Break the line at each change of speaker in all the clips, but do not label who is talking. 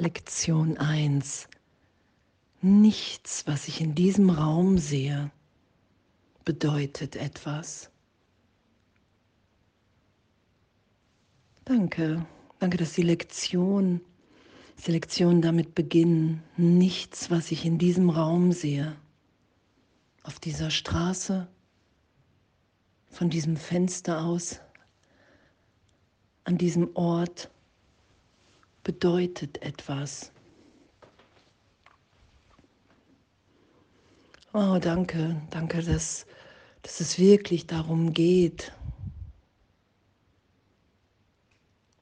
Lektion 1. Nichts, was ich in diesem Raum sehe, bedeutet etwas. Danke, danke, dass die Lektion, die Lektion damit beginnen. Nichts, was ich in diesem Raum sehe, auf dieser Straße, von diesem Fenster aus, an diesem Ort, bedeutet etwas. Oh, danke, danke, dass, dass es wirklich darum geht,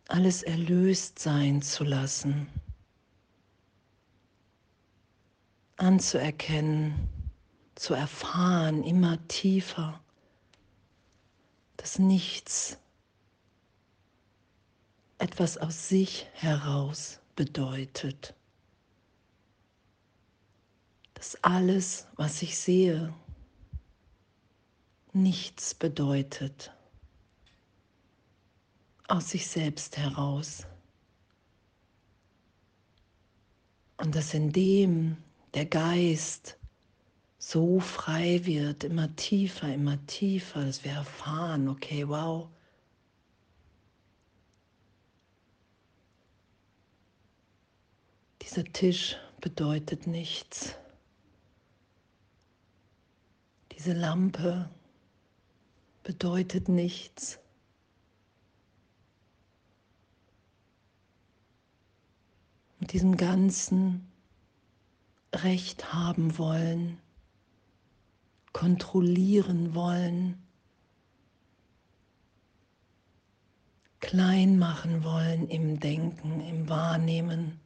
alles erlöst sein zu lassen, anzuerkennen, zu erfahren, immer tiefer, dass nichts etwas aus sich heraus bedeutet. Dass alles, was ich sehe, nichts bedeutet aus sich selbst heraus. Und dass in dem der Geist so frei wird, immer tiefer, immer tiefer, dass wir erfahren, okay, wow, Dieser Tisch bedeutet nichts. Diese Lampe bedeutet nichts. Mit diesem ganzen Recht haben wollen, kontrollieren wollen, klein machen wollen im Denken, im Wahrnehmen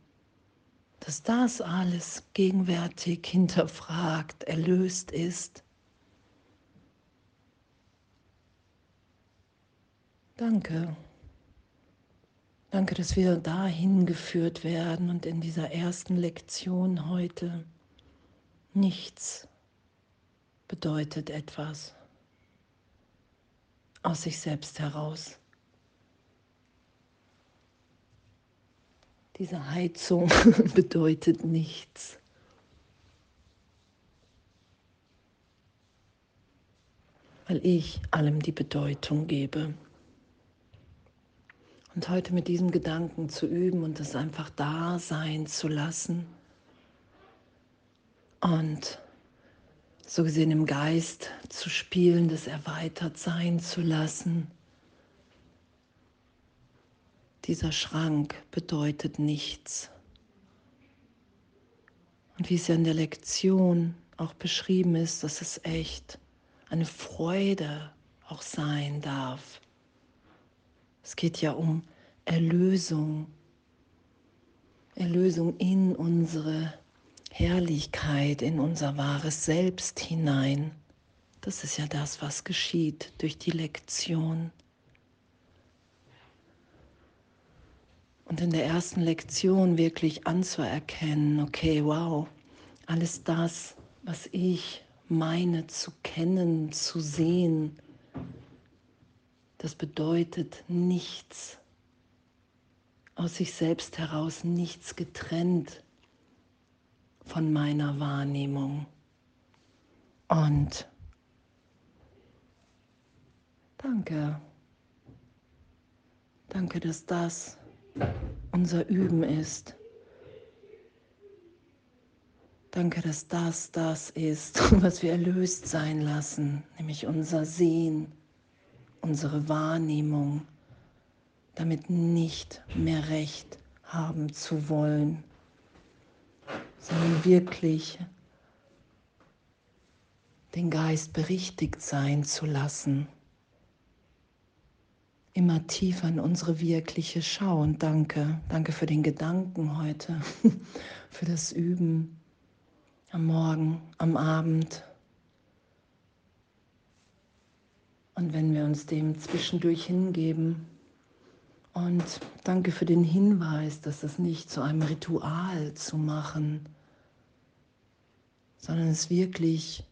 dass das alles gegenwärtig hinterfragt, erlöst ist. Danke. Danke, dass wir dahin geführt werden und in dieser ersten Lektion heute nichts bedeutet etwas aus sich selbst heraus. Diese Heizung bedeutet nichts. Weil ich allem die Bedeutung gebe. Und heute mit diesem Gedanken zu üben und es einfach da sein zu lassen. Und so gesehen im Geist zu spielen, das erweitert sein zu lassen dieser Schrank bedeutet nichts. Und wie es ja in der Lektion auch beschrieben ist, dass es echt eine Freude auch sein darf. Es geht ja um Erlösung, Erlösung in unsere Herrlichkeit, in unser wahres Selbst hinein. Das ist ja das, was geschieht durch die Lektion. Und in der ersten Lektion wirklich anzuerkennen, okay, wow, alles das, was ich meine zu kennen, zu sehen, das bedeutet nichts aus sich selbst heraus, nichts getrennt von meiner Wahrnehmung. Und danke, danke, dass das unser Üben ist. Danke, dass das das ist, was wir erlöst sein lassen, nämlich unser Sehen, unsere Wahrnehmung, damit nicht mehr Recht haben zu wollen, sondern wirklich den Geist berichtigt sein zu lassen immer tiefer in unsere wirkliche Schau. Und danke, danke für den Gedanken heute, für das Üben am Morgen, am Abend. Und wenn wir uns dem zwischendurch hingeben. Und danke für den Hinweis, dass das nicht zu einem Ritual zu machen, sondern es wirklich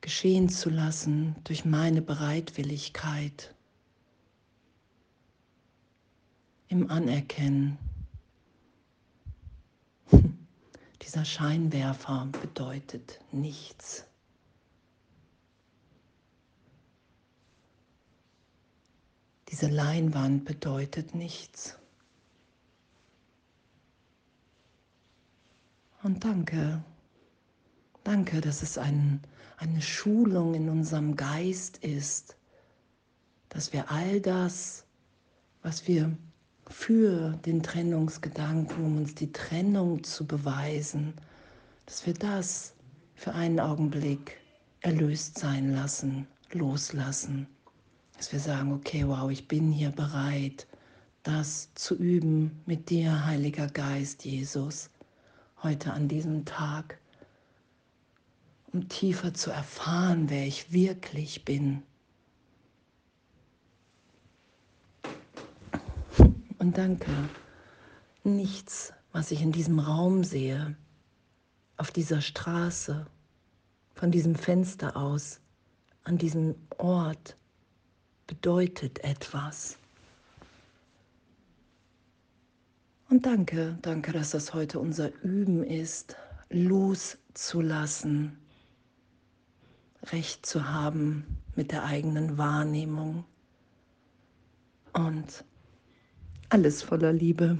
geschehen zu lassen durch meine Bereitwilligkeit im Anerkennen, Dieser Scheinwerfer bedeutet nichts. Diese Leinwand bedeutet nichts. Und danke, danke, dass es ein, eine Schulung in unserem Geist ist, dass wir all das, was wir für den Trennungsgedanken, um uns die Trennung zu beweisen, dass wir das für einen Augenblick erlöst sein lassen, loslassen. Dass wir sagen, okay, wow, ich bin hier bereit, das zu üben mit dir, Heiliger Geist, Jesus, heute an diesem Tag, um tiefer zu erfahren, wer ich wirklich bin Und danke, nichts, was ich in diesem Raum sehe, auf dieser Straße, von diesem Fenster aus, an diesem Ort, bedeutet etwas. Und danke, danke, dass das heute unser Üben ist, loszulassen, Recht zu haben mit der eigenen Wahrnehmung und alles voller Liebe.